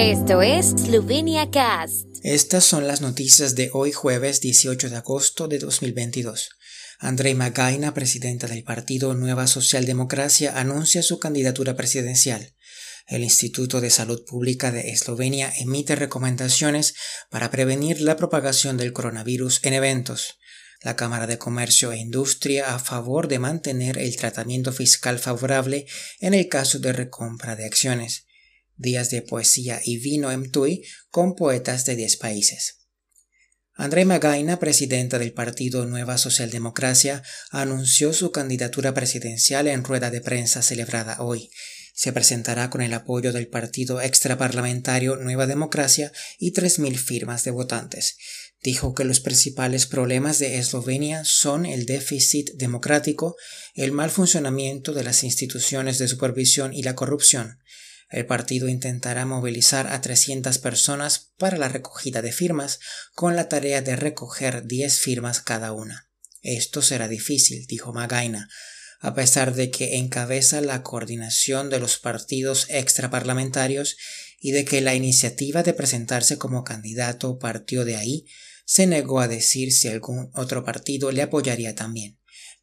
Esto es Slovenia Cast. Estas son las noticias de hoy jueves 18 de agosto de 2022. Andrei Magaina, presidenta del partido Nueva Socialdemocracia, anuncia su candidatura presidencial. El Instituto de Salud Pública de Eslovenia emite recomendaciones para prevenir la propagación del coronavirus en eventos. La Cámara de Comercio e Industria a favor de mantener el tratamiento fiscal favorable en el caso de recompra de acciones días de poesía y vino en Tui con poetas de 10 países. André Magaina, presidenta del partido Nueva Socialdemocracia, anunció su candidatura presidencial en rueda de prensa celebrada hoy. Se presentará con el apoyo del partido extraparlamentario Nueva Democracia y 3.000 firmas de votantes. Dijo que los principales problemas de Eslovenia son el déficit democrático, el mal funcionamiento de las instituciones de supervisión y la corrupción. El partido intentará movilizar a 300 personas para la recogida de firmas, con la tarea de recoger 10 firmas cada una. Esto será difícil, dijo Magaina, a pesar de que encabeza la coordinación de los partidos extraparlamentarios y de que la iniciativa de presentarse como candidato partió de ahí, se negó a decir si algún otro partido le apoyaría también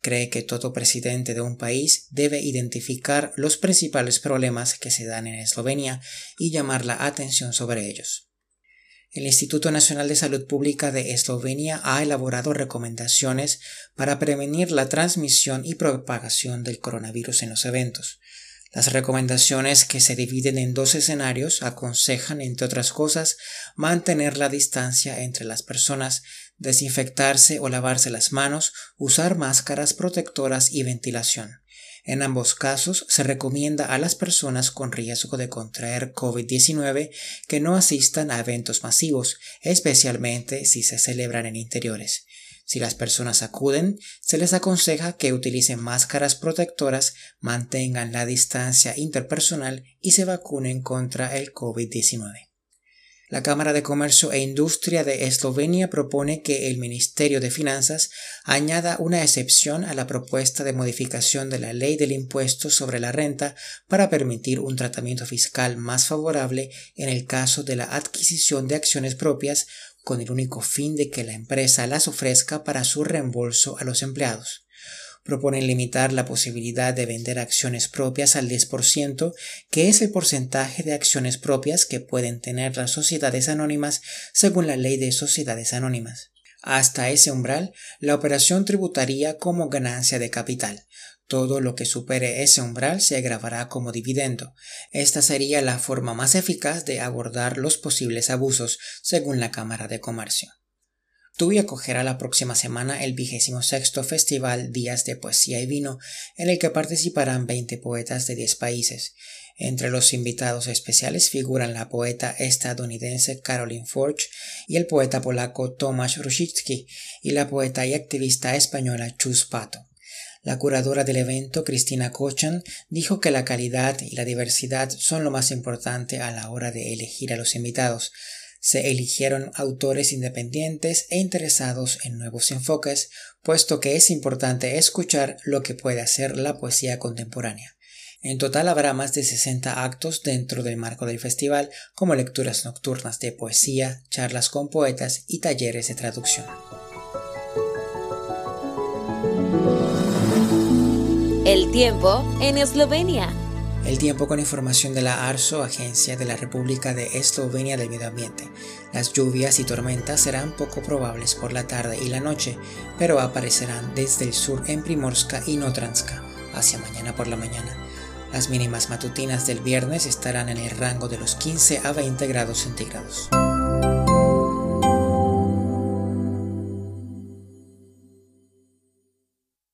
cree que todo presidente de un país debe identificar los principales problemas que se dan en Eslovenia y llamar la atención sobre ellos. El Instituto Nacional de Salud Pública de Eslovenia ha elaborado recomendaciones para prevenir la transmisión y propagación del coronavirus en los eventos. Las recomendaciones, que se dividen en dos escenarios, aconsejan, entre otras cosas, mantener la distancia entre las personas, desinfectarse o lavarse las manos, usar máscaras protectoras y ventilación. En ambos casos se recomienda a las personas con riesgo de contraer COVID-19 que no asistan a eventos masivos, especialmente si se celebran en interiores. Si las personas acuden, se les aconseja que utilicen máscaras protectoras, mantengan la distancia interpersonal y se vacunen contra el COVID-19. La Cámara de Comercio e Industria de Eslovenia propone que el Ministerio de Finanzas añada una excepción a la propuesta de modificación de la ley del impuesto sobre la renta para permitir un tratamiento fiscal más favorable en el caso de la adquisición de acciones propias con el único fin de que la empresa las ofrezca para su reembolso a los empleados. Proponen limitar la posibilidad de vender acciones propias al 10%, que es el porcentaje de acciones propias que pueden tener las sociedades anónimas según la ley de sociedades anónimas. Hasta ese umbral, la operación tributaría como ganancia de capital, todo lo que supere ese umbral se grabará como dividendo. Esta sería la forma más eficaz de abordar los posibles abusos, según la Cámara de Comercio. Tui acogerá la próxima semana el vigésimo sexto Festival Días de Poesía y Vino, en el que participarán 20 poetas de 10 países. Entre los invitados especiales figuran la poeta estadounidense Caroline Forge y el poeta polaco Tomasz Ruszycki y la poeta y activista española Chus Pato. La curadora del evento, Cristina Cochan, dijo que la calidad y la diversidad son lo más importante a la hora de elegir a los invitados. Se eligieron autores independientes e interesados en nuevos enfoques, puesto que es importante escuchar lo que puede hacer la poesía contemporánea. En total habrá más de 60 actos dentro del marco del festival, como lecturas nocturnas de poesía, charlas con poetas y talleres de traducción. El tiempo en Eslovenia. El tiempo con información de la ARSO, Agencia de la República de Eslovenia del Medio Ambiente. Las lluvias y tormentas serán poco probables por la tarde y la noche, pero aparecerán desde el sur en Primorska y Notranska, hacia mañana por la mañana. Las mínimas matutinas del viernes estarán en el rango de los 15 a 20 grados centígrados.